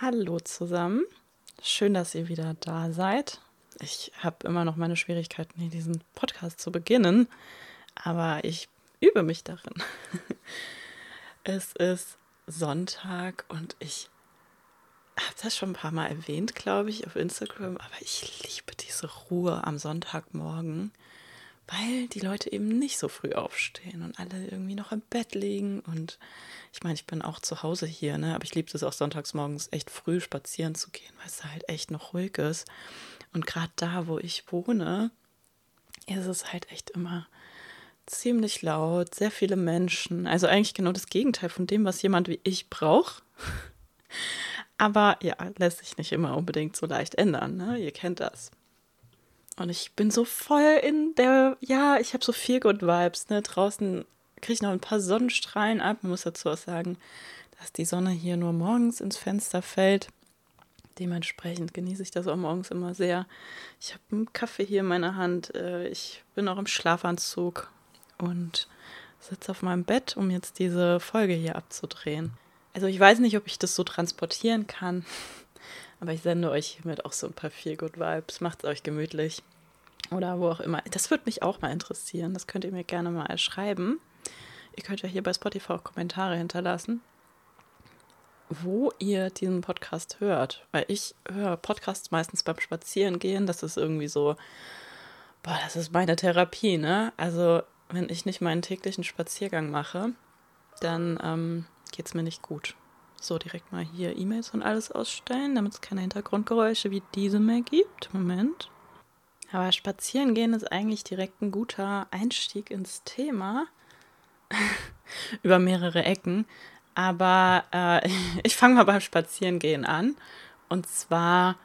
Hallo zusammen. Schön, dass ihr wieder da seid. Ich habe immer noch meine Schwierigkeiten, hier diesen Podcast zu beginnen, aber ich übe mich darin. Es ist Sonntag und ich habe das schon ein paar Mal erwähnt, glaube ich, auf Instagram, aber ich liebe diese Ruhe am Sonntagmorgen weil die Leute eben nicht so früh aufstehen und alle irgendwie noch im Bett liegen. Und ich meine, ich bin auch zu Hause hier, ne? aber ich liebe es auch sonntags morgens echt früh spazieren zu gehen, weil es halt echt noch ruhig ist. Und gerade da, wo ich wohne, ist es halt echt immer ziemlich laut, sehr viele Menschen. Also eigentlich genau das Gegenteil von dem, was jemand wie ich braucht. Aber ja, lässt sich nicht immer unbedingt so leicht ändern. Ne? Ihr kennt das. Und ich bin so voll in der, ja, ich habe so viel Good Vibes, ne? Draußen kriege ich noch ein paar Sonnenstrahlen ab. Man muss dazu auch sagen, dass die Sonne hier nur morgens ins Fenster fällt. Dementsprechend genieße ich das auch morgens immer sehr. Ich habe einen Kaffee hier in meiner Hand. Äh, ich bin auch im Schlafanzug und sitze auf meinem Bett, um jetzt diese Folge hier abzudrehen. Also ich weiß nicht, ob ich das so transportieren kann. Aber ich sende euch hiermit auch so ein paar Feel Good Vibes. Macht es euch gemütlich. Oder wo auch immer. Das würde mich auch mal interessieren. Das könnt ihr mir gerne mal schreiben. Ihr könnt ja hier bei Spotify auch Kommentare hinterlassen, wo ihr diesen Podcast hört. Weil ich höre Podcasts meistens beim Spazierengehen. Das ist irgendwie so, boah, das ist meine Therapie, ne? Also, wenn ich nicht meinen täglichen Spaziergang mache, dann ähm, geht es mir nicht gut. So, direkt mal hier E-Mails und alles ausstellen, damit es keine Hintergrundgeräusche wie diese mehr gibt. Moment. Aber spazieren gehen ist eigentlich direkt ein guter Einstieg ins Thema. Über mehrere Ecken. Aber äh, ich fange mal beim Spazierengehen an. Und zwar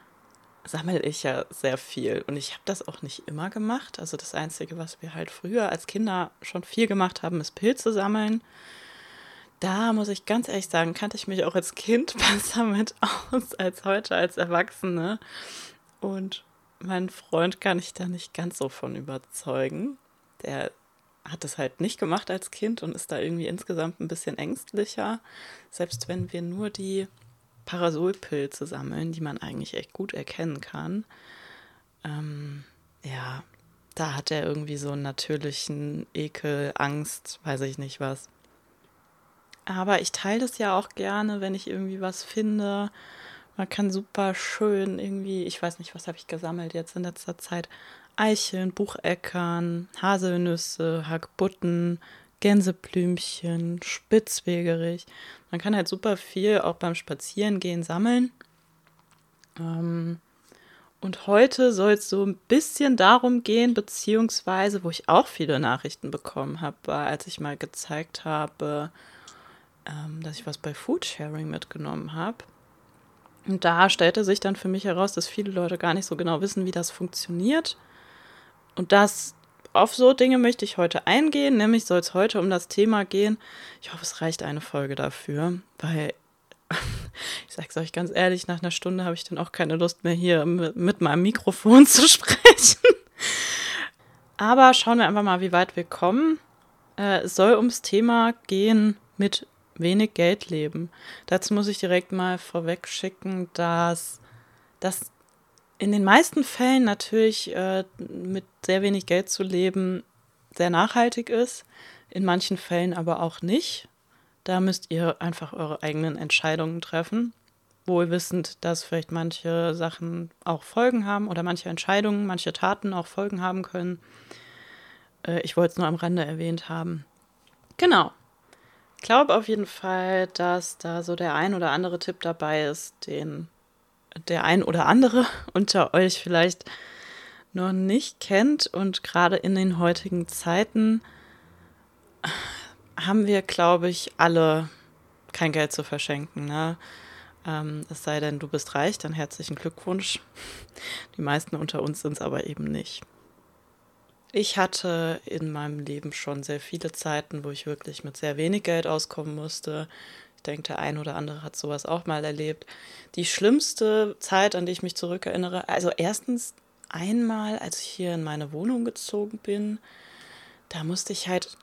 sammle ich ja sehr viel. Und ich habe das auch nicht immer gemacht. Also das Einzige, was wir halt früher als Kinder schon viel gemacht haben, ist Pilze sammeln da muss ich ganz ehrlich sagen, kannte ich mich auch als Kind besser mit aus als heute als Erwachsene. Und meinen Freund kann ich da nicht ganz so von überzeugen. Der hat das halt nicht gemacht als Kind und ist da irgendwie insgesamt ein bisschen ängstlicher. Selbst wenn wir nur die Parasolpilze sammeln, die man eigentlich echt gut erkennen kann. Ähm, ja, da hat er irgendwie so einen natürlichen Ekel, Angst, weiß ich nicht was. Aber ich teile das ja auch gerne, wenn ich irgendwie was finde. Man kann super schön irgendwie, ich weiß nicht, was habe ich gesammelt jetzt in letzter Zeit. Eicheln, Bucheckern, Haselnüsse, Hackbutten, Gänseblümchen, Spitzwegerich. Man kann halt super viel auch beim Spazierengehen sammeln. Ähm, und heute soll es so ein bisschen darum gehen, beziehungsweise, wo ich auch viele Nachrichten bekommen habe, war, als ich mal gezeigt habe, ähm, dass ich was bei Foodsharing mitgenommen habe. Und da stellte sich dann für mich heraus, dass viele Leute gar nicht so genau wissen, wie das funktioniert. Und das auf so Dinge möchte ich heute eingehen, nämlich soll es heute um das Thema gehen. Ich hoffe, es reicht eine Folge dafür, weil ich sage es euch ganz ehrlich, nach einer Stunde habe ich dann auch keine Lust mehr hier mit meinem Mikrofon zu sprechen. Aber schauen wir einfach mal, wie weit wir kommen. Äh, es soll ums Thema gehen mit wenig Geld leben. Dazu muss ich direkt mal vorweg schicken, dass das in den meisten Fällen natürlich äh, mit sehr wenig Geld zu leben sehr nachhaltig ist, in manchen Fällen aber auch nicht. Da müsst ihr einfach eure eigenen Entscheidungen treffen, wohl wissend, dass vielleicht manche Sachen auch Folgen haben oder manche Entscheidungen, manche Taten auch Folgen haben können. Äh, ich wollte es nur am Rande erwähnt haben. Genau, glaube auf jeden Fall, dass da so der ein oder andere Tipp dabei ist, den der ein oder andere unter euch vielleicht noch nicht kennt. Und gerade in den heutigen Zeiten haben wir, glaube ich, alle kein Geld zu verschenken. Ne? Ähm, es sei denn, du bist reich, dann herzlichen Glückwunsch. Die meisten unter uns sind es aber eben nicht. Ich hatte in meinem Leben schon sehr viele Zeiten, wo ich wirklich mit sehr wenig Geld auskommen musste. Ich denke, der ein oder andere hat sowas auch mal erlebt. Die schlimmste Zeit, an die ich mich zurückerinnere, also erstens einmal, als ich hier in meine Wohnung gezogen bin, da musste ich halt,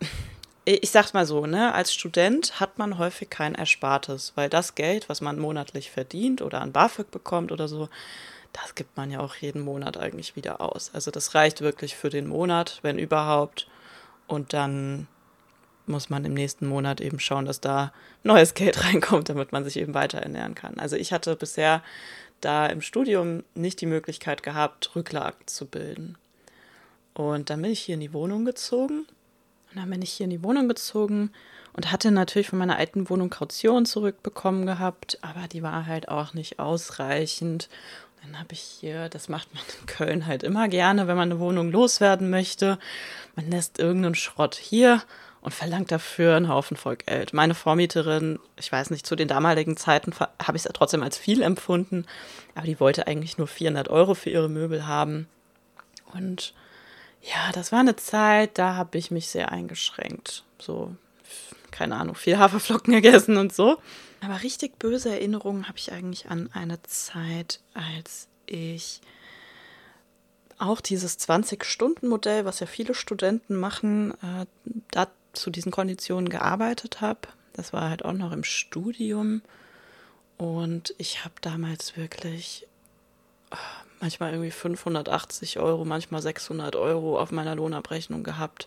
ich sag's mal so, ne, als Student hat man häufig kein Erspartes, weil das Geld, was man monatlich verdient oder an BAföG bekommt oder so, das gibt man ja auch jeden Monat eigentlich wieder aus. Also das reicht wirklich für den Monat, wenn überhaupt. Und dann muss man im nächsten Monat eben schauen, dass da neues Geld reinkommt, damit man sich eben weiter ernähren kann. Also ich hatte bisher da im Studium nicht die Möglichkeit gehabt, Rücklagen zu bilden. Und dann bin ich hier in die Wohnung gezogen. Und dann bin ich hier in die Wohnung gezogen und hatte natürlich von meiner alten Wohnung Kaution zurückbekommen gehabt, aber die war halt auch nicht ausreichend. Dann habe ich hier, das macht man in Köln halt immer gerne, wenn man eine Wohnung loswerden möchte. Man lässt irgendeinen Schrott hier und verlangt dafür einen Haufen voll Geld. Meine Vormieterin, ich weiß nicht, zu den damaligen Zeiten habe ich es trotzdem als viel empfunden, aber die wollte eigentlich nur 400 Euro für ihre Möbel haben. Und ja, das war eine Zeit, da habe ich mich sehr eingeschränkt. So, keine Ahnung, viel Haferflocken gegessen und so. Aber richtig böse Erinnerungen habe ich eigentlich an eine Zeit, als ich auch dieses 20-Stunden-Modell, was ja viele Studenten machen, äh, da zu diesen Konditionen gearbeitet habe. Das war halt auch noch im Studium. Und ich habe damals wirklich äh, manchmal irgendwie 580 Euro, manchmal 600 Euro auf meiner Lohnabrechnung gehabt.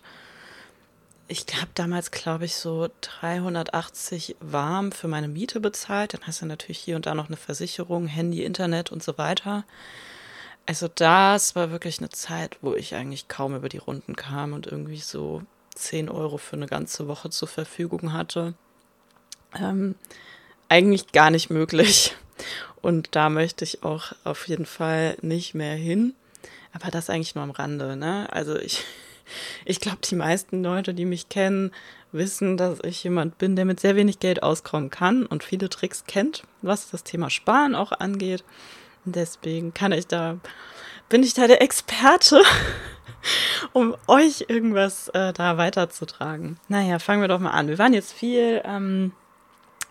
Ich habe damals, glaube ich, so 380 warm für meine Miete bezahlt. Dann hast du natürlich hier und da noch eine Versicherung, Handy, Internet und so weiter. Also das war wirklich eine Zeit, wo ich eigentlich kaum über die Runden kam und irgendwie so 10 Euro für eine ganze Woche zur Verfügung hatte. Ähm, eigentlich gar nicht möglich. Und da möchte ich auch auf jeden Fall nicht mehr hin. Aber das eigentlich nur am Rande, ne? Also ich, ich glaube, die meisten Leute, die mich kennen, wissen, dass ich jemand bin, der mit sehr wenig Geld auskommen kann und viele Tricks kennt, was das Thema Sparen auch angeht. Deswegen kann ich da, bin ich da der Experte, um euch irgendwas äh, da weiterzutragen. Naja, fangen wir doch mal an. Wir waren jetzt viel ähm,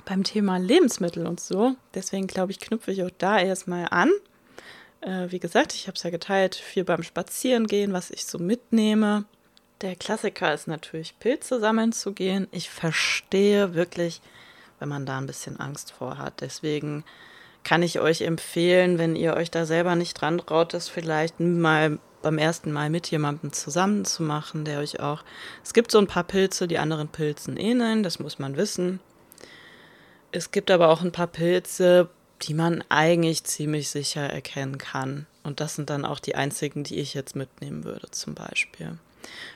beim Thema Lebensmittel und so. Deswegen glaube ich, knüpfe ich auch da erstmal an. Äh, wie gesagt, ich habe es ja geteilt, viel beim Spazierengehen, was ich so mitnehme. Der Klassiker ist natürlich, Pilze sammeln zu gehen. Ich verstehe wirklich, wenn man da ein bisschen Angst vor hat. Deswegen kann ich euch empfehlen, wenn ihr euch da selber nicht dran traut, das vielleicht mal beim ersten Mal mit jemandem zusammen zu machen, der euch auch. Es gibt so ein paar Pilze, die anderen Pilzen ähneln, das muss man wissen. Es gibt aber auch ein paar Pilze, die man eigentlich ziemlich sicher erkennen kann. Und das sind dann auch die einzigen, die ich jetzt mitnehmen würde, zum Beispiel.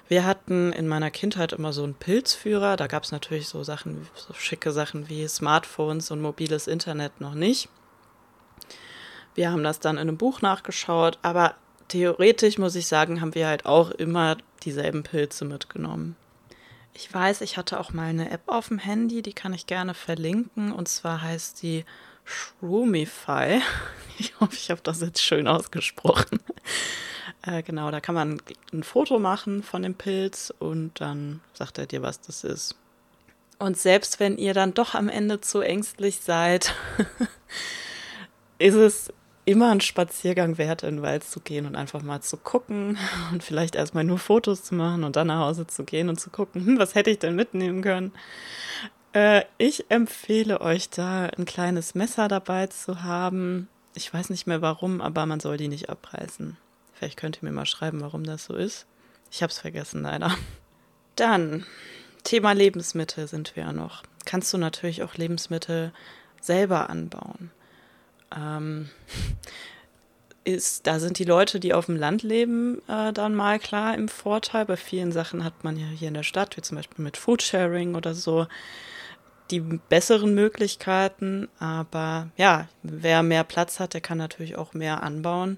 Wir hatten in meiner Kindheit immer so einen Pilzführer. Da gab es natürlich so Sachen, so schicke Sachen wie Smartphones und mobiles Internet noch nicht. Wir haben das dann in einem Buch nachgeschaut, aber theoretisch muss ich sagen, haben wir halt auch immer dieselben Pilze mitgenommen. Ich weiß, ich hatte auch mal eine App auf dem Handy, die kann ich gerne verlinken. Und zwar heißt die Shroomify. Ich hoffe, ich habe das jetzt schön ausgesprochen. Äh, genau, da kann man ein Foto machen von dem Pilz und dann sagt er dir, was das ist. Und selbst wenn ihr dann doch am Ende zu ängstlich seid, ist es immer ein Spaziergang wert, in den Wald zu gehen und einfach mal zu gucken und vielleicht erstmal nur Fotos zu machen und dann nach Hause zu gehen und zu gucken, hm, was hätte ich denn mitnehmen können. Äh, ich empfehle euch da ein kleines Messer dabei zu haben. Ich weiß nicht mehr warum, aber man soll die nicht abreißen. Vielleicht könnt ihr mir mal schreiben, warum das so ist. Ich habe es vergessen, leider. Dann, Thema Lebensmittel sind wir ja noch. Kannst du natürlich auch Lebensmittel selber anbauen ähm, ist, da sind die Leute, die auf dem Land leben, äh, dann mal klar im Vorteil. Bei vielen Sachen hat man ja hier in der Stadt, wie zum Beispiel mit Foodsharing oder so, die besseren Möglichkeiten. Aber ja, wer mehr Platz hat, der kann natürlich auch mehr anbauen.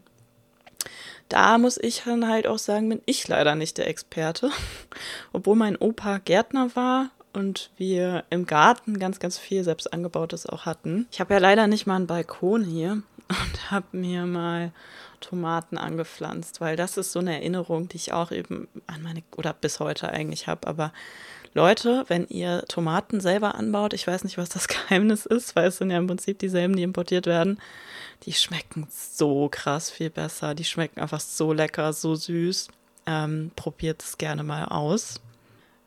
Da muss ich dann halt auch sagen, bin ich leider nicht der Experte. Obwohl mein Opa Gärtner war und wir im Garten ganz, ganz viel selbst angebautes auch hatten. Ich habe ja leider nicht mal einen Balkon hier und habe mir mal Tomaten angepflanzt, weil das ist so eine Erinnerung, die ich auch eben an meine oder bis heute eigentlich habe. Aber Leute, wenn ihr Tomaten selber anbaut, ich weiß nicht, was das Geheimnis ist, weil es sind ja im Prinzip dieselben, die importiert werden, die schmecken so krass viel besser. Die schmecken einfach so lecker, so süß. Ähm, probiert es gerne mal aus.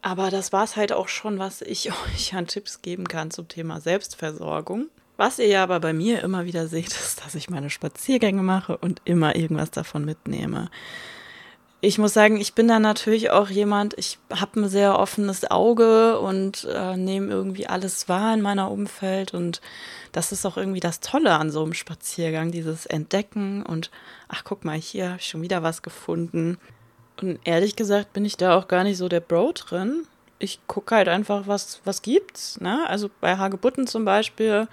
Aber das war es halt auch schon, was ich euch an Tipps geben kann zum Thema Selbstversorgung. Was ihr ja aber bei mir immer wieder seht, ist, dass ich meine Spaziergänge mache und immer irgendwas davon mitnehme. Ich muss sagen, ich bin da natürlich auch jemand, ich habe ein sehr offenes Auge und äh, nehme irgendwie alles wahr in meiner Umfeld und das ist auch irgendwie das Tolle an so einem Spaziergang, dieses Entdecken und ach guck mal, hier habe ich schon wieder was gefunden. Und ehrlich gesagt bin ich da auch gar nicht so der Bro drin. Ich gucke halt einfach, was, was gibt's. Ne? Also bei Hagebutten zum Beispiel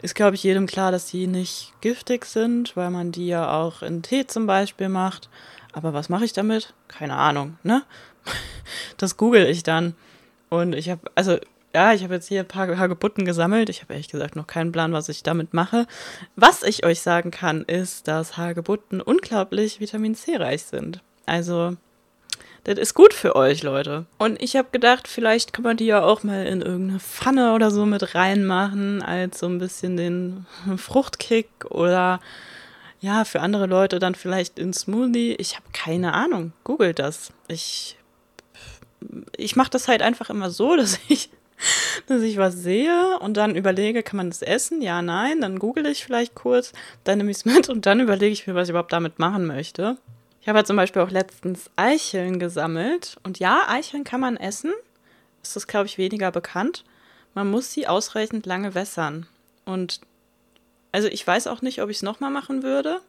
ist, glaube ich, jedem klar, dass die nicht giftig sind, weil man die ja auch in Tee zum Beispiel macht. Aber was mache ich damit? Keine Ahnung, ne? Das google ich dann. Und ich habe, also, ja, ich habe jetzt hier ein paar Hagebutten gesammelt. Ich habe ehrlich gesagt noch keinen Plan, was ich damit mache. Was ich euch sagen kann, ist, dass Hagebutten unglaublich Vitamin C reich sind. Also, das ist gut für euch, Leute. Und ich habe gedacht, vielleicht kann man die ja auch mal in irgendeine Pfanne oder so mit reinmachen, als so ein bisschen den Fruchtkick oder ja, für andere Leute dann vielleicht in Smoothie. Ich habe keine Ahnung. Googelt das. Ich, ich mache das halt einfach immer so, dass ich, dass ich was sehe und dann überlege, kann man das essen? Ja, nein. Dann google ich vielleicht kurz, dann nehme ich es mit und dann überlege ich mir, was ich überhaupt damit machen möchte. Ich habe ja zum Beispiel auch letztens Eicheln gesammelt. Und ja, Eicheln kann man essen. Ist das, glaube ich, weniger bekannt. Man muss sie ausreichend lange wässern. Und also ich weiß auch nicht, ob ich es nochmal machen würde.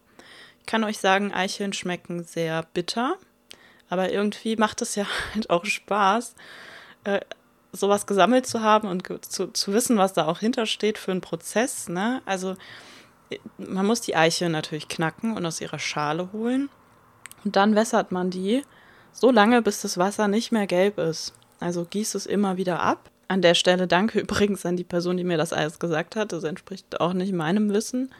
Ich kann euch sagen, Eicheln schmecken sehr bitter. Aber irgendwie macht es ja halt auch Spaß, äh, sowas gesammelt zu haben und zu, zu wissen, was da auch hintersteht für einen Prozess. Ne? Also äh, man muss die Eicheln natürlich knacken und aus ihrer Schale holen. Und dann wässert man die so lange, bis das Wasser nicht mehr gelb ist. Also gießt es immer wieder ab an der Stelle danke übrigens an die Person, die mir das alles gesagt hat. Das entspricht auch nicht meinem Wissen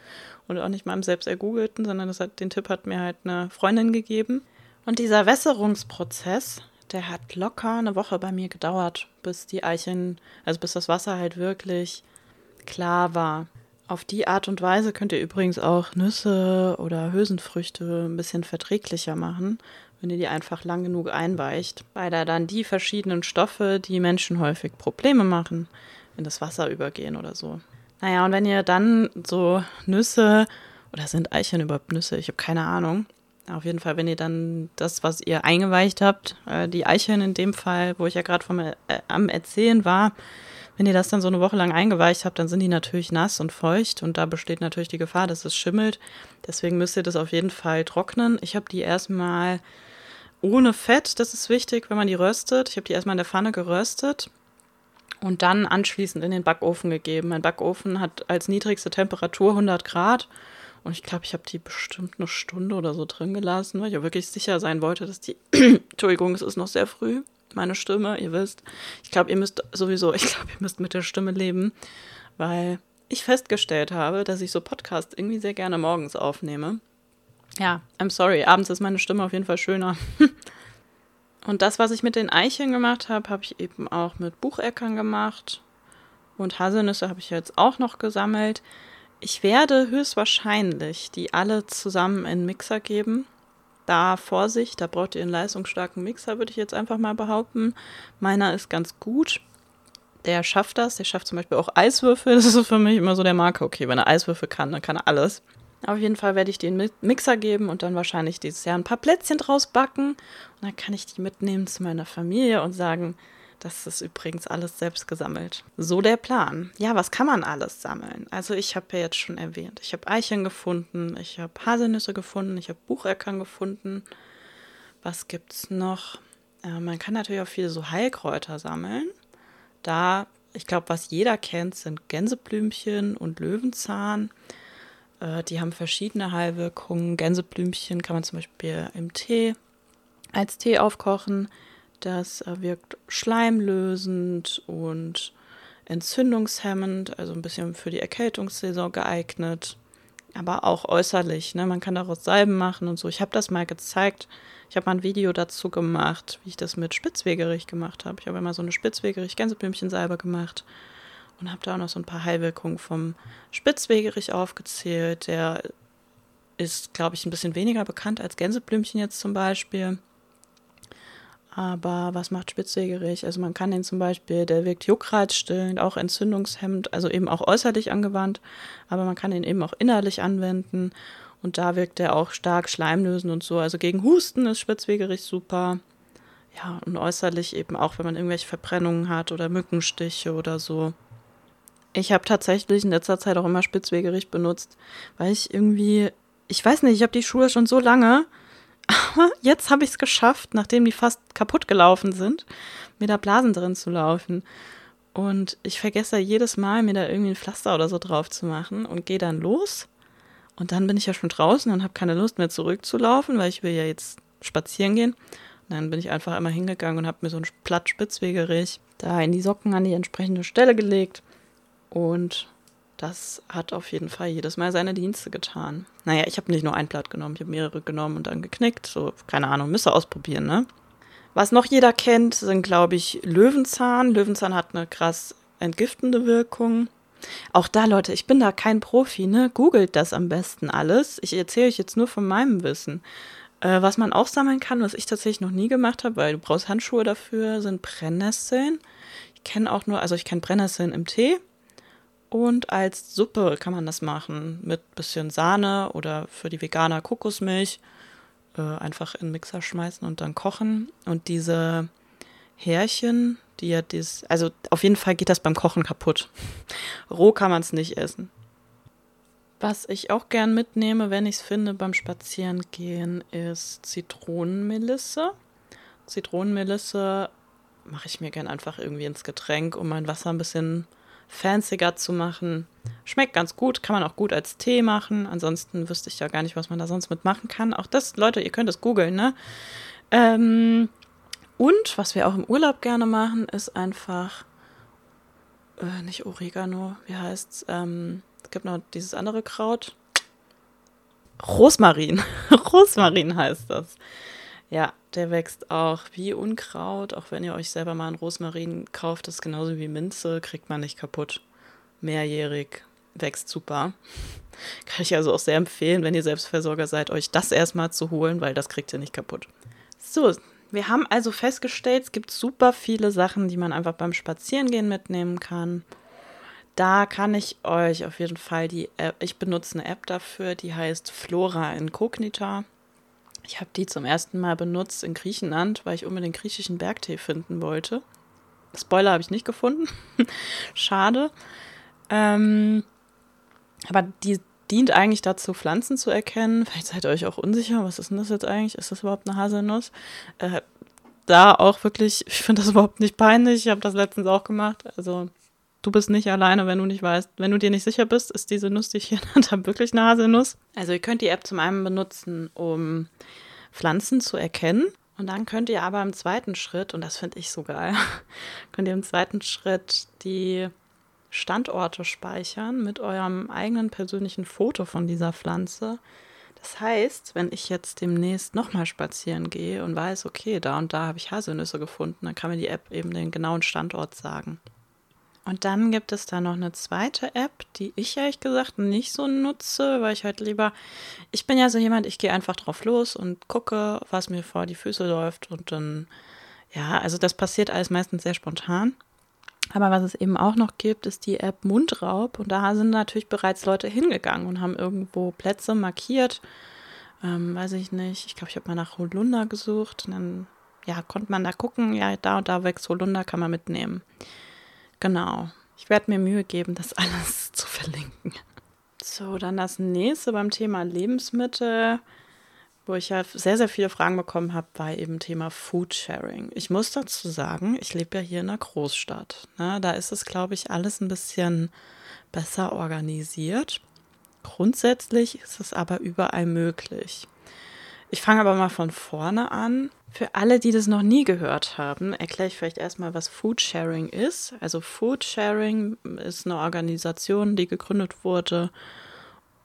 und auch nicht meinem selbst ergoogelten, sondern hat, den Tipp hat mir halt eine Freundin gegeben. Und dieser Wässerungsprozess, der hat locker eine Woche bei mir gedauert, bis die Eicheln, also bis das Wasser halt wirklich klar war. Auf die Art und Weise könnt ihr übrigens auch Nüsse oder Hülsenfrüchte ein bisschen verträglicher machen wenn ihr die einfach lang genug einweicht, weil da dann die verschiedenen Stoffe, die Menschen häufig Probleme machen, in das Wasser übergehen oder so. Naja, und wenn ihr dann so Nüsse, oder sind Eicheln überhaupt Nüsse? Ich habe keine Ahnung. Auf jeden Fall, wenn ihr dann das, was ihr eingeweicht habt, äh, die Eicheln in dem Fall, wo ich ja gerade vom äh, am Erzählen war, wenn ihr das dann so eine Woche lang eingeweicht habt, dann sind die natürlich nass und feucht und da besteht natürlich die Gefahr, dass es schimmelt. Deswegen müsst ihr das auf jeden Fall trocknen. Ich habe die erstmal ohne Fett, das ist wichtig, wenn man die röstet. Ich habe die erstmal in der Pfanne geröstet und dann anschließend in den Backofen gegeben. Mein Backofen hat als niedrigste Temperatur 100 Grad und ich glaube, ich habe die bestimmt eine Stunde oder so drin gelassen, weil ich ja wirklich sicher sein wollte, dass die. Entschuldigung, es ist noch sehr früh. Meine Stimme, ihr wisst. Ich glaube, ihr müsst sowieso, ich glaube, ihr müsst mit der Stimme leben, weil ich festgestellt habe, dass ich so Podcasts irgendwie sehr gerne morgens aufnehme. Ja, I'm sorry. Abends ist meine Stimme auf jeden Fall schöner. Und das, was ich mit den Eicheln gemacht habe, habe ich eben auch mit Bucheckern gemacht. Und Haselnüsse habe ich jetzt auch noch gesammelt. Ich werde höchstwahrscheinlich die alle zusammen in Mixer geben. Da Vorsicht, da braucht ihr einen leistungsstarken Mixer, würde ich jetzt einfach mal behaupten. Meiner ist ganz gut. Der schafft das. Der schafft zum Beispiel auch Eiswürfel. Das ist für mich immer so der Marke. Okay, wenn er Eiswürfel kann, dann kann er alles. Auf jeden Fall werde ich den Mixer geben und dann wahrscheinlich dieses Jahr ein paar Plätzchen draus backen. Und dann kann ich die mitnehmen zu meiner Familie und sagen, das ist übrigens alles selbst gesammelt. So der Plan. Ja, was kann man alles sammeln? Also ich habe ja jetzt schon erwähnt, ich habe Eicheln gefunden, ich habe Haselnüsse gefunden, ich habe Bucheckern gefunden. Was gibt's noch? Äh, man kann natürlich auch viele so Heilkräuter sammeln. Da, ich glaube, was jeder kennt, sind Gänseblümchen und Löwenzahn. Äh, die haben verschiedene Heilwirkungen. Gänseblümchen kann man zum Beispiel im Tee als Tee aufkochen. Das äh, wirkt schleimlösend und entzündungshemmend, also ein bisschen für die Erkältungssaison geeignet, aber auch äußerlich. Ne? Man kann daraus Salben machen und so. Ich habe das mal gezeigt. Ich habe mal ein Video dazu gemacht, wie ich das mit Spitzwegerich gemacht habe. Ich habe immer so eine Spitzwegerich-Gänseblümchensalbe gemacht und habe da auch noch so ein paar Heilwirkungen vom Spitzwegerich aufgezählt. Der ist, glaube ich, ein bisschen weniger bekannt als Gänseblümchen jetzt zum Beispiel. Aber was macht Spitzwegerich? Also man kann den zum Beispiel, der wirkt juckreizstillend, auch entzündungshemmend, also eben auch äußerlich angewandt, aber man kann ihn eben auch innerlich anwenden. Und da wirkt er auch stark schleimlösend und so. Also gegen Husten ist Spitzwegerich super. Ja, und äußerlich eben auch, wenn man irgendwelche Verbrennungen hat oder Mückenstiche oder so. Ich habe tatsächlich in letzter Zeit auch immer Spitzwegerich benutzt, weil ich irgendwie, ich weiß nicht, ich habe die Schuhe schon so lange, aber jetzt habe ich es geschafft, nachdem die fast kaputt gelaufen sind, mir da Blasen drin zu laufen. Und ich vergesse jedes Mal, mir da irgendwie ein Pflaster oder so drauf zu machen und gehe dann los. Und dann bin ich ja schon draußen und habe keine Lust mehr zurückzulaufen, weil ich will ja jetzt spazieren gehen. Und dann bin ich einfach einmal hingegangen und habe mir so ein Blatt Spitzwegerich da in die Socken an die entsprechende Stelle gelegt und das hat auf jeden Fall jedes Mal seine Dienste getan. Naja, ich habe nicht nur ein Blatt genommen, ich habe mehrere genommen und dann geknickt. So, keine Ahnung, müsst ihr ausprobieren, ne? Was noch jeder kennt, sind, glaube ich, Löwenzahn. Löwenzahn hat eine krass entgiftende Wirkung. Auch da, Leute, ich bin da kein Profi, ne? Googelt das am besten alles. Ich erzähle euch jetzt nur von meinem Wissen. Äh, was man auch sammeln kann, was ich tatsächlich noch nie gemacht habe, weil du brauchst Handschuhe dafür, sind Brennnesseln. Ich kenne auch nur, also ich kenne Brennnesseln im Tee und als Suppe kann man das machen mit bisschen Sahne oder für die Veganer Kokosmilch. Äh, einfach in den Mixer schmeißen und dann kochen. Und diese Härchen, die ja das, also auf jeden Fall geht das beim Kochen kaputt. Roh kann man es nicht essen. Was ich auch gern mitnehme, wenn ich es finde beim Spazierengehen, ist Zitronenmelisse. Zitronenmelisse mache ich mir gern einfach irgendwie ins Getränk, um mein Wasser ein bisschen fancier zu machen. Schmeckt ganz gut, kann man auch gut als Tee machen. Ansonsten wüsste ich ja gar nicht, was man da sonst mitmachen kann. Auch das, Leute, ihr könnt es googeln, ne? Ähm, und was wir auch im Urlaub gerne machen, ist einfach äh, nicht Oregano, wie heißt's? Ähm, es gibt noch dieses andere Kraut. Rosmarin. Rosmarin heißt das. Ja, der wächst auch wie Unkraut. Auch wenn ihr euch selber mal einen Rosmarin kauft, ist genauso wie Minze, kriegt man nicht kaputt. Mehrjährig, wächst super. Kann ich also auch sehr empfehlen, wenn ihr Selbstversorger seid, euch das erstmal zu holen, weil das kriegt ihr nicht kaputt. So, wir haben also festgestellt, es gibt super viele Sachen, die man einfach beim Spazierengehen mitnehmen kann. Da kann ich euch auf jeden Fall die App, ich benutze eine App dafür, die heißt Flora Incognita. Ich habe die zum ersten Mal benutzt in Griechenland, weil ich unbedingt griechischen Bergtee finden wollte. Spoiler habe ich nicht gefunden. Schade. Ähm, aber die dient eigentlich dazu, Pflanzen zu erkennen. Vielleicht seid ihr euch auch unsicher, was ist denn das jetzt eigentlich? Ist das überhaupt eine Haselnuss? Äh, da auch wirklich, ich finde das überhaupt nicht peinlich. Ich habe das letztens auch gemacht. Also du bist nicht alleine, wenn du nicht weißt, wenn du dir nicht sicher bist, ist diese Nuss, die ich hier habe, wirklich eine Haselnuss. Also ihr könnt die App zum einen benutzen, um Pflanzen zu erkennen. Und dann könnt ihr aber im zweiten Schritt, und das finde ich so geil, könnt ihr im zweiten Schritt die Standorte speichern mit eurem eigenen persönlichen Foto von dieser Pflanze. Das heißt, wenn ich jetzt demnächst nochmal spazieren gehe und weiß, okay, da und da habe ich Haselnüsse gefunden, dann kann mir die App eben den genauen Standort sagen. Und dann gibt es da noch eine zweite App, die ich ehrlich gesagt nicht so nutze, weil ich halt lieber, ich bin ja so jemand, ich gehe einfach drauf los und gucke, was mir vor die Füße läuft und dann, ja, also das passiert alles meistens sehr spontan. Aber was es eben auch noch gibt, ist die App Mundraub und da sind natürlich bereits Leute hingegangen und haben irgendwo Plätze markiert. Ähm, weiß ich nicht, ich glaube, ich habe mal nach Holunder gesucht und dann, ja, konnte man da gucken, ja, da und da wächst Holunder, kann man mitnehmen. Genau. Ich werde mir Mühe geben, das alles zu verlinken. So, dann das nächste beim Thema Lebensmittel, wo ich ja sehr, sehr viele Fragen bekommen habe, war eben Thema Foodsharing. Ich muss dazu sagen, ich lebe ja hier in einer Großstadt. Ne? Da ist es, glaube ich, alles ein bisschen besser organisiert. Grundsätzlich ist es aber überall möglich. Ich fange aber mal von vorne an. Für alle, die das noch nie gehört haben, erkläre ich vielleicht erstmal, was Foodsharing ist. Also Foodsharing ist eine Organisation, die gegründet wurde,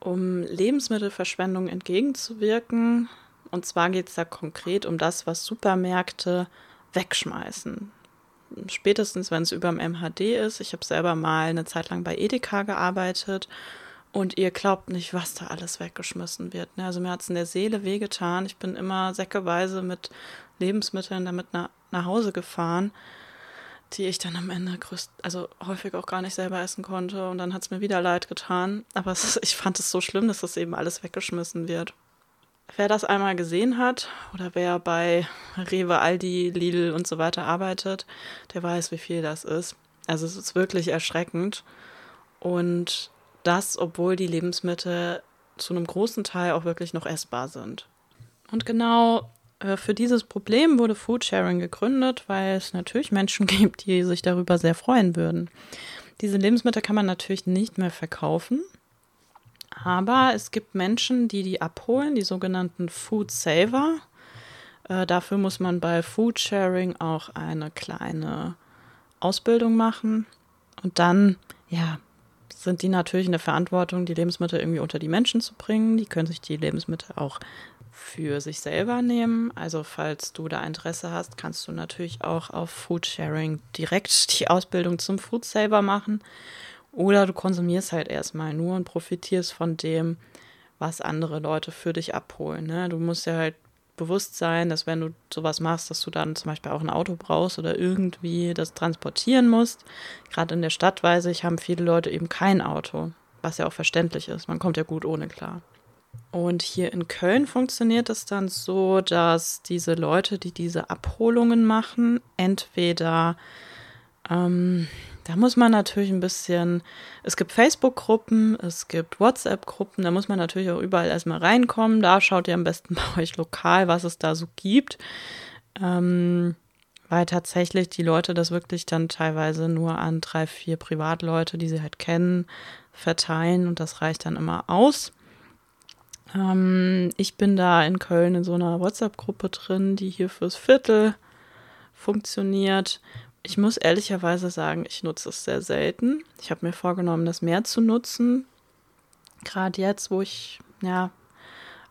um Lebensmittelverschwendung entgegenzuwirken. Und zwar geht es da konkret um das, was Supermärkte wegschmeißen. Spätestens, wenn es über dem MHD ist. Ich habe selber mal eine Zeit lang bei Edeka gearbeitet Und ihr glaubt nicht, was da alles weggeschmissen wird. Ne? Also mir hat es in der Seele wehgetan. Ich bin immer säckeweise mit Lebensmitteln damit nach, nach Hause gefahren, die ich dann am Ende größt, also häufig auch gar nicht selber essen konnte. Und dann hat es mir wieder leid getan. Aber ist, ich fand es so schlimm, dass das eben alles weggeschmissen wird. Wer das einmal gesehen hat oder wer bei Rewe, Aldi, Lidl und so weiter arbeitet, der weiß, wie viel das ist. Also es ist wirklich erschreckend. Und das, obwohl die Lebensmittel zu einem großen Teil auch wirklich noch essbar sind. Und genau äh, für dieses Problem wurde Foodsharing gegründet, weil es natürlich Menschen gibt, die sich darüber sehr freuen würden. Diese Lebensmittel kann man natürlich nicht mehr verkaufen, aber es gibt Menschen, die die abholen, die sogenannten Food Saver. Äh, dafür muss man bei Foodsharing auch eine kleine Ausbildung machen und dann, ja, sind die natürlich in der Verantwortung, die Lebensmittel irgendwie unter die Menschen zu bringen. Die können sich die Lebensmittel auch für sich selber nehmen. Also falls du da Interesse hast, kannst du natürlich auch auf Foodsharing direkt die Ausbildung zum Food Saver machen. Oder du konsumierst halt erstmal nur und profitierst von dem, was andere Leute für dich abholen. Ne? Du musst ja halt bewusst sein, dass wenn du sowas machst, dass du dann zum Beispiel auch ein Auto brauchst oder irgendwie das transportieren musst. Gerade in der Stadt, weiß ich, haben viele Leute eben kein Auto, was ja auch verständlich ist. Man kommt ja gut ohne klar. Und hier in Köln funktioniert es dann so, dass diese Leute, die diese Abholungen machen, entweder ähm, da muss man natürlich ein bisschen, es gibt Facebook-Gruppen, es gibt WhatsApp-Gruppen, da muss man natürlich auch überall erstmal reinkommen. Da schaut ihr am besten bei euch lokal, was es da so gibt. Ähm, weil tatsächlich die Leute das wirklich dann teilweise nur an drei, vier Privatleute, die sie halt kennen, verteilen und das reicht dann immer aus. Ähm, ich bin da in Köln in so einer WhatsApp-Gruppe drin, die hier fürs Viertel funktioniert, ich muss ehrlicherweise sagen, ich nutze es sehr selten. Ich habe mir vorgenommen, das mehr zu nutzen. Gerade jetzt, wo ich ja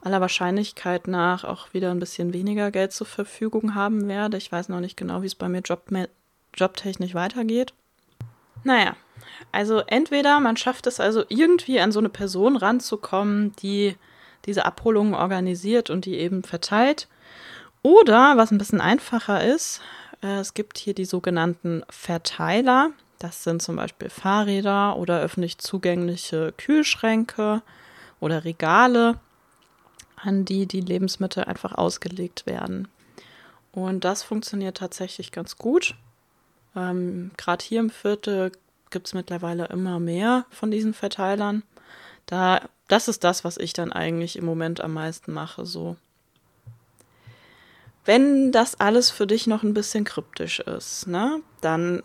aller Wahrscheinlichkeit nach auch wieder ein bisschen weniger Geld zur Verfügung haben werde. Ich weiß noch nicht genau, wie es bei mir Job jobtechnisch weitergeht. Naja, also entweder man schafft es also irgendwie an so eine Person ranzukommen, die diese Abholungen organisiert und die eben verteilt. Oder, was ein bisschen einfacher ist, es gibt hier die sogenannten Verteiler. Das sind zum Beispiel Fahrräder oder öffentlich zugängliche Kühlschränke oder Regale, an die die Lebensmittel einfach ausgelegt werden. Und das funktioniert tatsächlich ganz gut. Ähm, Gerade hier im Viertel gibt es mittlerweile immer mehr von diesen Verteilern. Da, das ist das, was ich dann eigentlich im Moment am meisten mache. So wenn das alles für dich noch ein bisschen kryptisch ist, ne, dann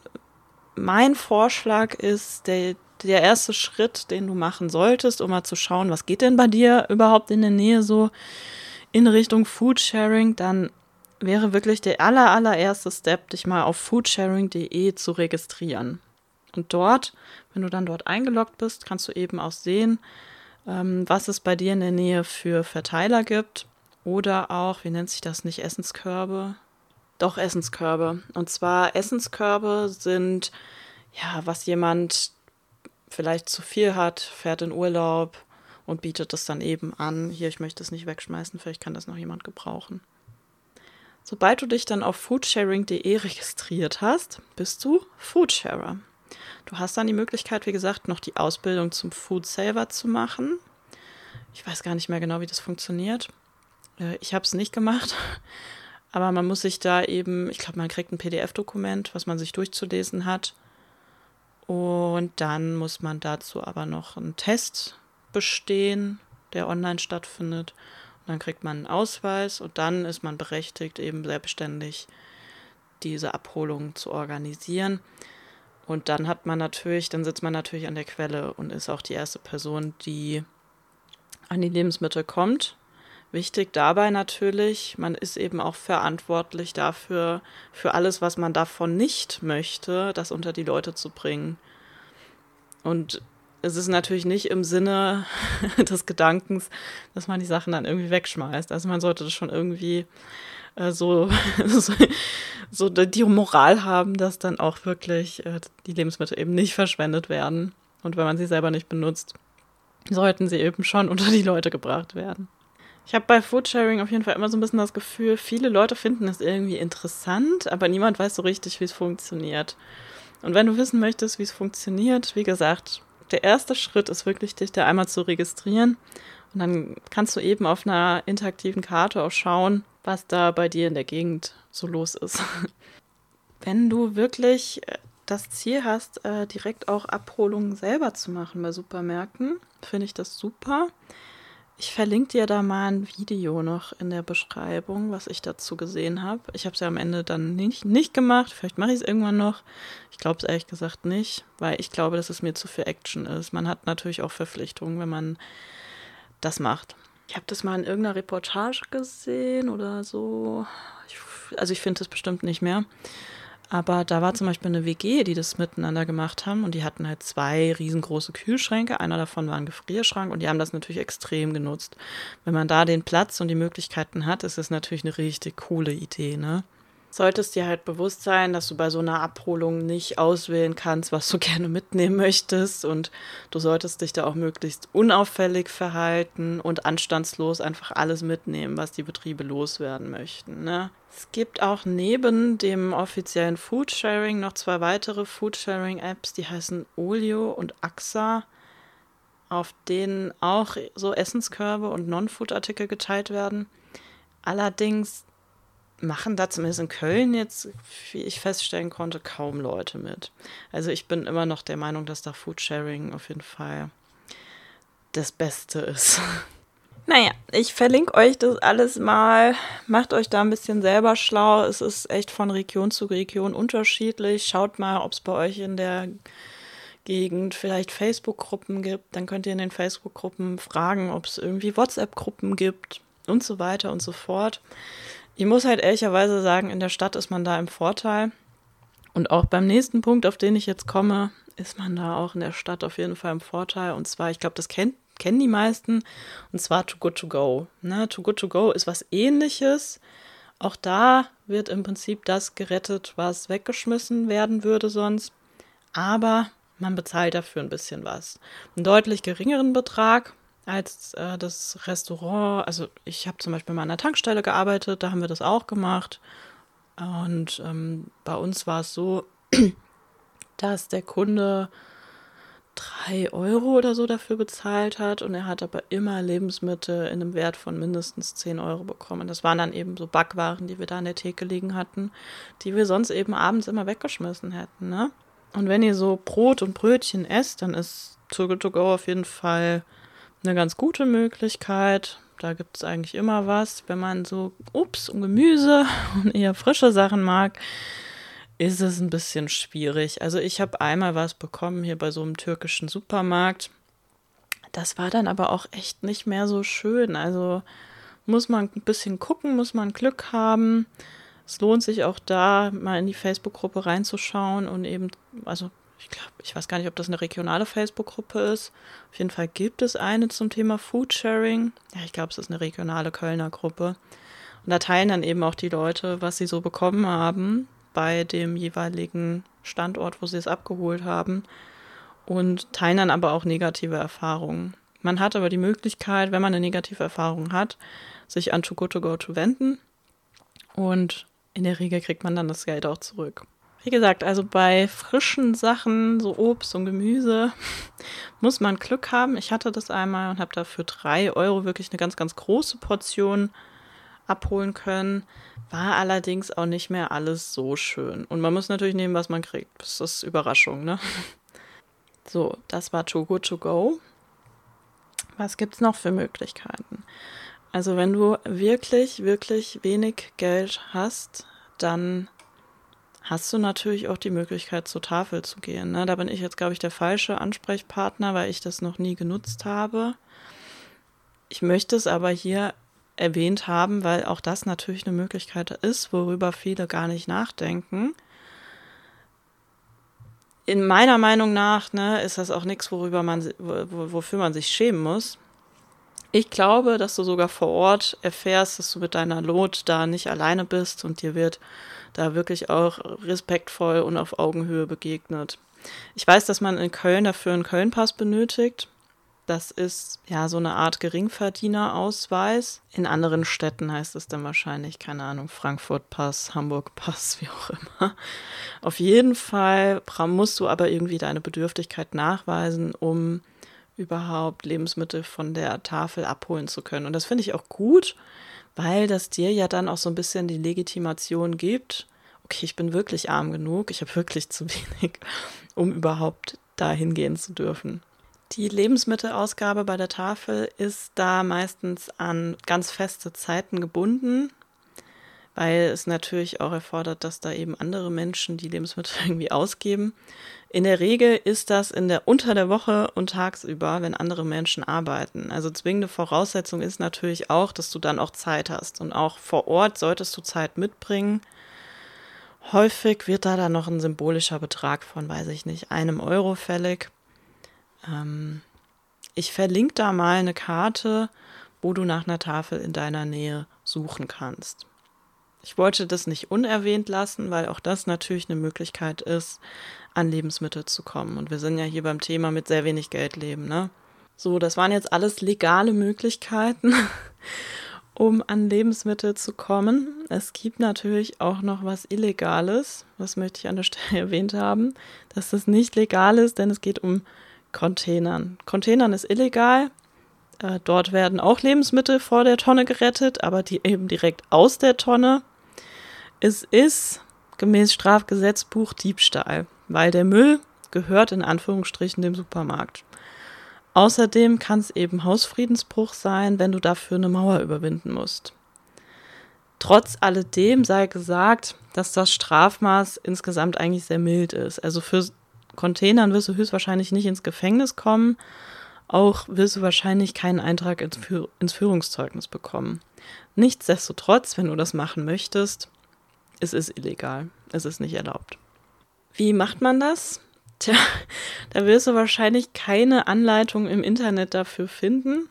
mein Vorschlag ist, der, der erste Schritt, den du machen solltest, um mal zu schauen, was geht denn bei dir überhaupt in der Nähe so in Richtung Foodsharing, dann wäre wirklich der aller, allererste Step, dich mal auf foodsharing.de zu registrieren. Und dort, wenn du dann dort eingeloggt bist, kannst du eben auch sehen, ähm, was es bei dir in der Nähe für Verteiler gibt oder auch, wie nennt sich das nicht, Essenskörbe? Doch, Essenskörbe. Und zwar Essenskörbe sind, ja, was jemand vielleicht zu viel hat, fährt in Urlaub und bietet es dann eben an. Hier, ich möchte es nicht wegschmeißen, vielleicht kann das noch jemand gebrauchen. Sobald du dich dann auf foodsharing.de registriert hast, bist du Foodsharer. Du hast dann die Möglichkeit, wie gesagt, noch die Ausbildung zum Food Saver zu machen. Ich weiß gar nicht mehr genau, wie das funktioniert. Äh, ich habe es nicht gemacht, aber man muss sich da eben, ich glaube, man kriegt ein PDF-Dokument, was man sich durchzulesen hat. Und dann muss man dazu aber noch einen Test bestehen, der online stattfindet. Und dann kriegt man einen Ausweis und dann ist man berechtigt, eben selbstständig diese Abholung zu organisieren. Und dann hat man natürlich, dann sitzt man natürlich an der Quelle und ist auch die erste Person, die an die Lebensmittel kommt Wichtig dabei natürlich, man ist eben auch verantwortlich dafür, für alles, was man davon nicht möchte, das unter die Leute zu bringen. Und es ist natürlich nicht im Sinne des Gedankens, dass man die Sachen dann irgendwie wegschmeißt. Also man sollte das schon irgendwie äh, so, so, die Moral haben, dass dann auch wirklich äh, die Lebensmittel eben nicht verschwendet werden. Und wenn man sie selber nicht benutzt, sollten sie eben schon unter die Leute gebracht werden. Ich habe bei Foodsharing auf jeden Fall immer so ein bisschen das Gefühl, viele Leute finden es irgendwie interessant, aber niemand weiß so richtig, wie es funktioniert. Und wenn du wissen möchtest, wie es funktioniert, wie gesagt, der erste Schritt ist wirklich, dich da einmal zu registrieren. Und dann kannst du eben auf einer interaktiven Karte auch schauen, was da bei dir in der Gegend so los ist. Wenn du wirklich äh, das Ziel hast, äh, direkt auch Abholungen selber zu machen bei Supermärkten, finde ich das super. Ich verlinke dir da mal ein Video noch in der Beschreibung, was ich dazu gesehen habe. Ich habe es ja am Ende dann nicht, nicht gemacht. Vielleicht mache ich es irgendwann noch. Ich glaube es ehrlich gesagt nicht, weil ich glaube, dass es mir zu viel Action ist. Man hat natürlich auch Verpflichtungen, wenn man das macht. Ich habe das mal in irgendeiner Reportage gesehen oder so. Ich, also ich finde es bestimmt nicht mehr. Aber da war zum Beispiel eine WG, die das miteinander gemacht haben und die hatten halt zwei riesengroße Kühlschränke. Einer davon war ein Gefrierschrank und die haben das natürlich extrem genutzt. Wenn man da den Platz und die Möglichkeiten hat, ist es natürlich eine richtig coole Idee, ne? Solltest dir halt bewusst sein, dass du bei so einer Abholung nicht auswählen kannst, was du gerne mitnehmen möchtest und du solltest dich da auch möglichst unauffällig verhalten und anstandslos einfach alles mitnehmen, was die Betriebe loswerden möchten. Ne? Es gibt auch neben dem offiziellen Foodsharing noch zwei weitere Foodsharing-Apps, die heißen Olio und AXA, auf denen auch so Essenskörbe und Non-Food-Artikel geteilt werden. Allerdings machen da zumindest in Köln jetzt, wie ich feststellen konnte, kaum Leute mit. Also ich bin immer noch der Meinung, dass da Foodsharing auf jeden Fall das Beste ist. Naja, ich verlinke euch das alles mal. Macht euch da ein bisschen selber schlau. Es ist echt von Region zu Region unterschiedlich. Schaut mal, ob es bei euch in der Gegend vielleicht Facebook-Gruppen gibt. Dann könnt ihr in den Facebook-Gruppen fragen, ob es irgendwie WhatsApp-Gruppen gibt und so weiter und so fort. Ich muss halt ehrlicherweise sagen, in der Stadt ist man da im Vorteil. Und auch beim nächsten Punkt, auf den ich jetzt komme, ist man da auch in der Stadt auf jeden Fall im Vorteil. Und zwar, ich glaube, das kennt, kennen die meisten, und zwar Too Good To Go. Ne? Too Good To Go ist was ähnliches. Auch da wird im Prinzip das gerettet, was weggeschmissen werden würde sonst. Aber man bezahlt dafür ein bisschen was. Einen deutlich geringeren Betrag, als äh, das Restaurant, also ich habe zum Beispiel mal an einer Tankstelle gearbeitet, da haben wir das auch gemacht. Und ähm, bei uns war es so, dass der Kunde drei Euro oder so dafür bezahlt hat und er hat aber immer Lebensmittel in einem Wert von mindestens zehn Euro bekommen. Das waren dann eben so Backwaren, die wir da an der Theke liegen hatten, die wir sonst eben abends immer weggeschmissen hätten. Ne? Und wenn ihr so Brot und Brötchen esst, dann ist To Go auf jeden Fall eine ganz gute Möglichkeit. Da gibt es eigentlich immer was. Wenn man so Obst und Gemüse und eher frische Sachen mag, ist es ein bisschen schwierig. Also ich habe einmal was bekommen hier bei so einem türkischen Supermarkt. Das war dann aber auch echt nicht mehr so schön. Also muss man ein bisschen gucken, muss man Glück haben. Es lohnt sich auch da mal in die Facebook-Gruppe reinzuschauen und eben, also ich glaube, ich weiß gar nicht, ob das eine regionale Facebook-Gruppe ist. Auf jeden Fall gibt es eine zum Thema Foodsharing. Ja, ich glaube, es ist eine regionale Kölner Gruppe. Und da teilen dann eben auch die Leute, was sie so bekommen haben bei dem jeweiligen Standort, wo sie es abgeholt haben. Und teilen dann aber auch negative Erfahrungen. Man hat aber die Möglichkeit, wenn man eine negative Erfahrung hat, sich an Too Good To Go zu wenden. Und in der Regel kriegt man dann das Geld auch zurück. Wie gesagt, also bei frischen Sachen, so Obst und Gemüse, muss man Glück haben. Ich hatte das einmal und habe dafür drei Euro wirklich eine ganz, ganz große Portion abholen können. War allerdings auch nicht mehr alles so schön. Und man muss natürlich nehmen, was man kriegt. Das ist Überraschung, ne? So, das war Too Good To Go. Was gibt es noch für Möglichkeiten? Also, wenn du wirklich, wirklich wenig Geld hast, dann hast du natürlich auch die Möglichkeit, zur Tafel zu gehen. Ne? Da bin ich jetzt, glaube ich, der falsche Ansprechpartner, weil ich das noch nie genutzt habe. Ich möchte es aber hier erwähnt haben, weil auch das natürlich eine Möglichkeit ist, worüber viele gar nicht nachdenken. In meiner Meinung nach ne, ist das auch nichts, worüber man, wofür man sich schämen muss. Ich glaube, dass du sogar vor Ort erfährst, dass du mit deiner Lot da nicht alleine bist und dir wird da wirklich auch respektvoll und auf Augenhöhe begegnet. Ich weiß, dass man in Köln dafür einen Köln-Pass benötigt. Das ist ja so eine Art Geringverdienerausweis. In anderen Städten heißt es dann wahrscheinlich, keine Ahnung, Frankfurt Pass, Hamburg Pass, wie auch immer. Auf jeden Fall musst du aber irgendwie deine Bedürftigkeit nachweisen, um überhaupt Lebensmittel von der Tafel abholen zu können. Und das finde ich auch gut, weil das dir ja dann auch so ein bisschen die Legitimation gibt. Okay, ich bin wirklich arm genug, ich habe wirklich zu wenig, um überhaupt dahin gehen zu dürfen. Die Lebensmittelausgabe bei der Tafel ist da meistens an ganz feste Zeiten gebunden, weil es natürlich auch erfordert, dass da eben andere Menschen die Lebensmittel irgendwie ausgeben. In der Regel ist das in der unter der Woche und tagsüber, wenn andere Menschen arbeiten. Also zwingende Voraussetzung ist natürlich auch, dass du dann auch Zeit hast und auch vor Ort solltest du Zeit mitbringen. Häufig wird da dann noch ein symbolischer Betrag von, weiß ich nicht, einem Euro fällig. Ähm, ich verlinke da mal eine Karte, wo du nach einer Tafel in deiner Nähe suchen kannst. Ich wollte das nicht unerwähnt lassen, weil auch das natürlich eine Möglichkeit ist, an Lebensmittel zu kommen. Und wir sind ja hier beim Thema mit sehr wenig Geld leben, ne? So, das waren jetzt alles legale Möglichkeiten, um an Lebensmittel zu kommen. Es gibt natürlich auch noch was Illegales, was möchte ich an der Stelle erwähnt haben, dass das nicht legal ist, denn es geht um Containern. Containern ist illegal. Äh, dort werden auch Lebensmittel vor der Tonne gerettet, aber die eben direkt aus der Tonne. Es ist gemäß Strafgesetzbuch Diebstahl, weil der Müll gehört in Anführungsstrichen dem Supermarkt. Außerdem kann es eben Hausfriedensbruch sein, wenn du dafür eine Mauer überwinden musst. Trotz alledem sei gesagt, dass das Strafmaß insgesamt eigentlich sehr mild ist. Also für Containern wirst du höchstwahrscheinlich nicht ins Gefängnis kommen. Auch wirst du wahrscheinlich keinen Eintrag ins, Führ ins Führungszeugnis bekommen. Nichtsdestotrotz, wenn du das machen möchtest, es ist illegal. Es ist nicht erlaubt. Wie macht man das? Tja, da wirst du wahrscheinlich keine Anleitung im Internet dafür finden.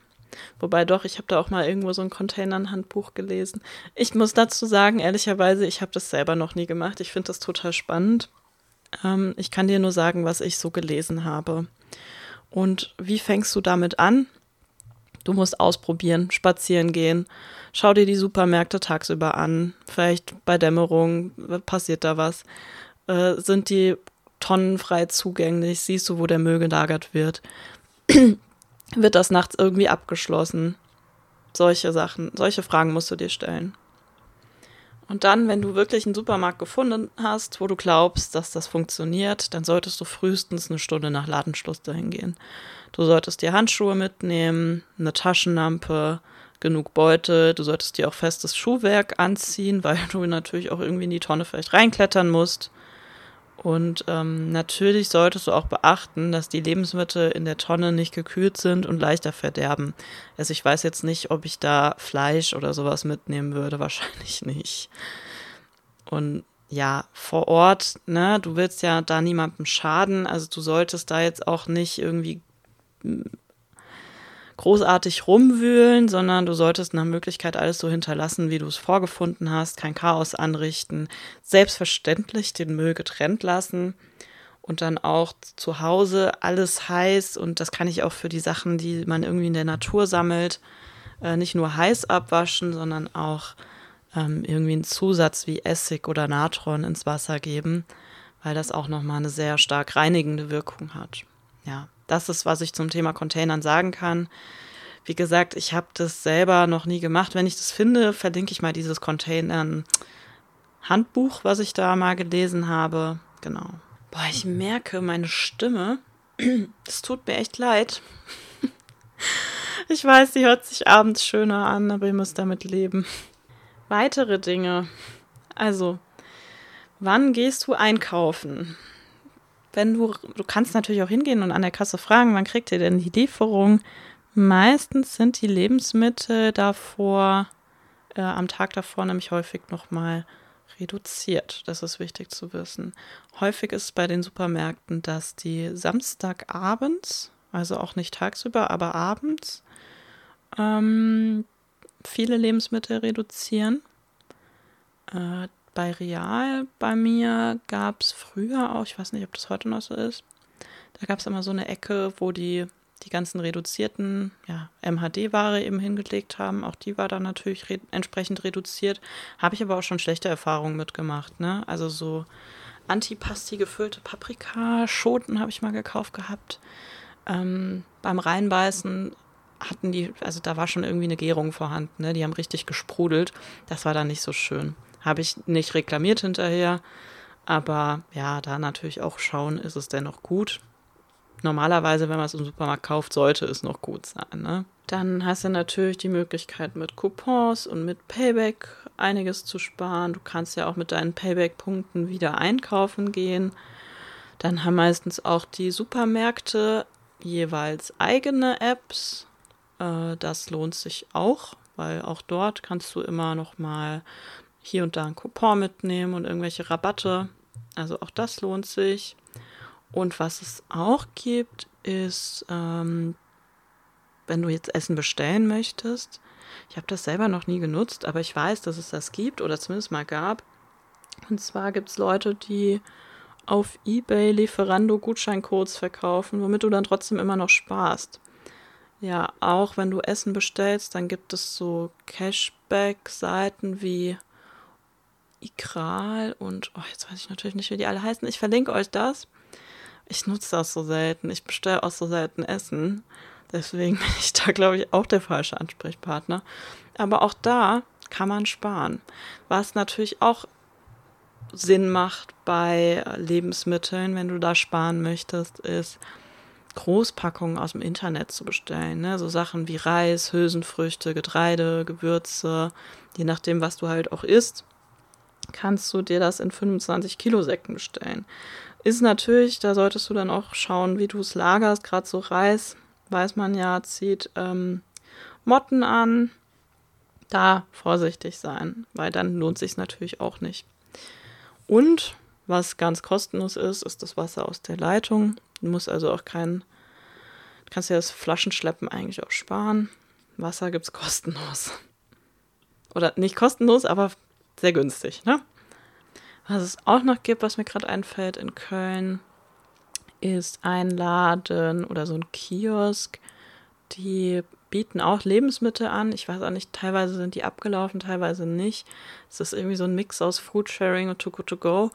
Wobei doch, ich habe da auch mal irgendwo so ein Containern-Handbuch gelesen. Ich muss dazu sagen, ehrlicherweise, ich habe das selber noch nie gemacht. Ich finde das total spannend. Ähm, ich kann dir nur sagen, was ich so gelesen habe. Und wie fängst du damit an? Du musst ausprobieren, spazieren gehen, schau dir die Supermärkte tagsüber an, vielleicht bei Dämmerung passiert da was. Äh, sind die Tonnen frei zugänglich? Siehst du, wo der Müll gelagert wird? wird das nachts irgendwie abgeschlossen? Solche Sachen, solche Fragen musst du dir stellen. Und dann, wenn du wirklich einen Supermarkt gefunden hast, wo du glaubst, dass das funktioniert, dann solltest du frühestens eine Stunde nach Ladenschluss dahin gehen. Du solltest dir Handschuhe mitnehmen, eine Taschenlampe, genug Beute. Du solltest dir auch festes Schuhwerk anziehen, weil du natürlich auch irgendwie in die Tonne vielleicht reinklettern musst. Und ähm, natürlich solltest du auch beachten, dass die Lebensmittel in der Tonne nicht gekühlt sind und leichter verderben. Also ich weiß jetzt nicht, ob ich da Fleisch oder sowas mitnehmen würde, wahrscheinlich nicht. Und ja, vor Ort, ne, du willst ja da niemandem schaden, also du solltest da jetzt auch nicht irgendwie großartig rumwühlen, sondern du solltest nach Möglichkeit alles so hinterlassen, wie du es vorgefunden hast, kein Chaos anrichten, selbstverständlich den Müll getrennt lassen und dann auch zu Hause alles heiß und das kann ich auch für die Sachen, die man irgendwie in der Natur sammelt, äh, nicht nur heiß abwaschen, sondern auch ähm, irgendwie einen Zusatz wie Essig oder Natron ins Wasser geben, weil das auch nochmal eine sehr stark reinigende Wirkung hat. Ja, das ist, was ich zum Thema Containern sagen kann. Wie gesagt, ich habe das selber noch nie gemacht. Wenn ich das finde, verlinke ich mal dieses Containern Handbuch, was ich da mal gelesen habe. Genau. Boah, ich merke meine Stimme. Es tut mir echt leid. Ich weiß, sie hört sich abends schöner an, aber ihr müsst damit leben. Weitere Dinge. Also, wann gehst du einkaufen? Wenn du, du kannst natürlich auch hingehen und an der Kasse fragen, wann kriegt ihr denn die Lieferung? Meistens sind die Lebensmittel davor, äh, am Tag davor nämlich häufig nochmal reduziert. Das ist wichtig zu wissen. Häufig ist bei den Supermärkten, dass die Samstagabends, also auch nicht tagsüber, aber abends, ähm, viele Lebensmittel reduzieren. Äh, bei Real bei mir gab es früher auch, ich weiß nicht, ob das heute noch so ist, da gab es immer so eine Ecke, wo die die ganzen reduzierten ja, MHD-Ware eben hingelegt haben. Auch die war dann natürlich re entsprechend reduziert. Habe ich aber auch schon schlechte Erfahrungen mitgemacht. Ne? Also so Antipasti gefüllte Paprika, Schoten habe ich mal gekauft gehabt. Ähm, beim Reinbeißen hatten die, also da war schon irgendwie eine Gärung vorhanden. Ne? Die haben richtig gesprudelt. Das war dann nicht so schön. Habe ich nicht reklamiert hinterher. Aber ja, da natürlich auch schauen, ist es denn noch gut normalerweise, wenn man es im Supermarkt kauft, sollte es noch gut sein. Ne? Dann hast du natürlich die Möglichkeit mit Coupons und mit Payback einiges zu sparen. Du kannst ja auch mit deinen Payback-Punkten wieder einkaufen gehen. Dann haben meistens auch die Supermärkte jeweils eigene Apps. Äh, das lohnt sich auch, weil auch dort kannst du immer noch mal hier und da ein Coupon mitnehmen und irgendwelche Rabatte. Also auch das lohnt sich. Und was es auch gibt, ist, ähm, wenn du jetzt Essen bestellen möchtest, ich habe das selber noch nie genutzt, aber ich weiß, dass es das gibt oder zumindest mal gab. Und zwar gibt es Leute, die auf eBay Lieferando Gutscheincodes verkaufen, womit du dann trotzdem immer noch sparst. Ja, auch wenn du Essen bestellst, dann gibt es so Cashback-Seiten wie Ikral und oh, jetzt weiß ich natürlich nicht, wie die alle heißen. Ich verlinke euch das. Ich nutze das so selten. Ich bestelle auch so selten Essen. Deswegen bin ich da, glaube ich, auch der falsche Ansprechpartner. Aber auch da kann man sparen. Was natürlich auch Sinn macht bei Lebensmitteln, wenn du da sparen möchtest, ist Großpackungen aus dem Internet zu bestellen. Ne? So Sachen wie Reis, Hülsenfrüchte, Getreide, Gewürze, je nachdem, was du halt auch isst, kannst du dir das in 25 Kilo Säcken bestellen. Ist natürlich, da solltest du dann auch schauen, wie du es lagerst. Gerade so Reis, weiß man ja, zieht ähm, Motten an. Da vorsichtig sein, weil dann lohnt sich natürlich auch nicht. Und was ganz kostenlos ist, ist das Wasser aus der Leitung. Du musst also auch kein, kannst ja das Flaschenschleppen eigentlich auch sparen. Wasser gibt es kostenlos. Oder nicht kostenlos, aber sehr günstig, ne? Was es auch noch gibt, was mir gerade einfällt in Köln, ist ein Laden oder so ein Kiosk, die bieten auch Lebensmittel an. Ich weiß auch nicht, teilweise sind die abgelaufen, teilweise nicht. Es ist irgendwie so ein Mix aus Foodsharing und Too Good To Go.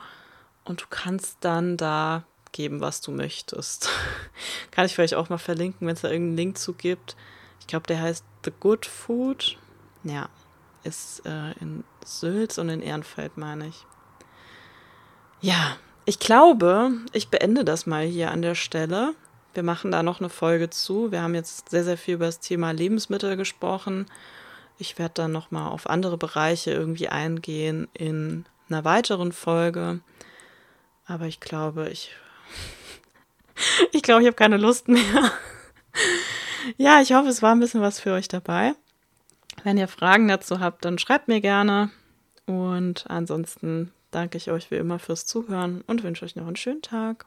Und du kannst dann da geben, was du möchtest. Kann ich vielleicht auch mal verlinken, wenn es da irgendeinen Link zu gibt. Ich glaube, der heißt The Good Food. Ja, ist äh, in Sülz und in Ehrenfeld, meine ich. Ja, ich glaube, ich beende das mal hier an der Stelle. Wir machen da noch eine Folge zu. Wir haben jetzt sehr, sehr viel über das Thema Lebensmittel gesprochen. Ich werde dann noch mal auf andere Bereiche irgendwie eingehen in einer weiteren Folge. Aber ich glaube, ich ich glaube, ich habe keine Lust mehr. ja, ich hoffe, es war ein bisschen was für euch dabei. Wenn ihr Fragen dazu habt, dann schreibt mir gerne. Und ansonsten danke ich euch wie immer fürs Zuhören und wünsche euch noch einen schönen Tag.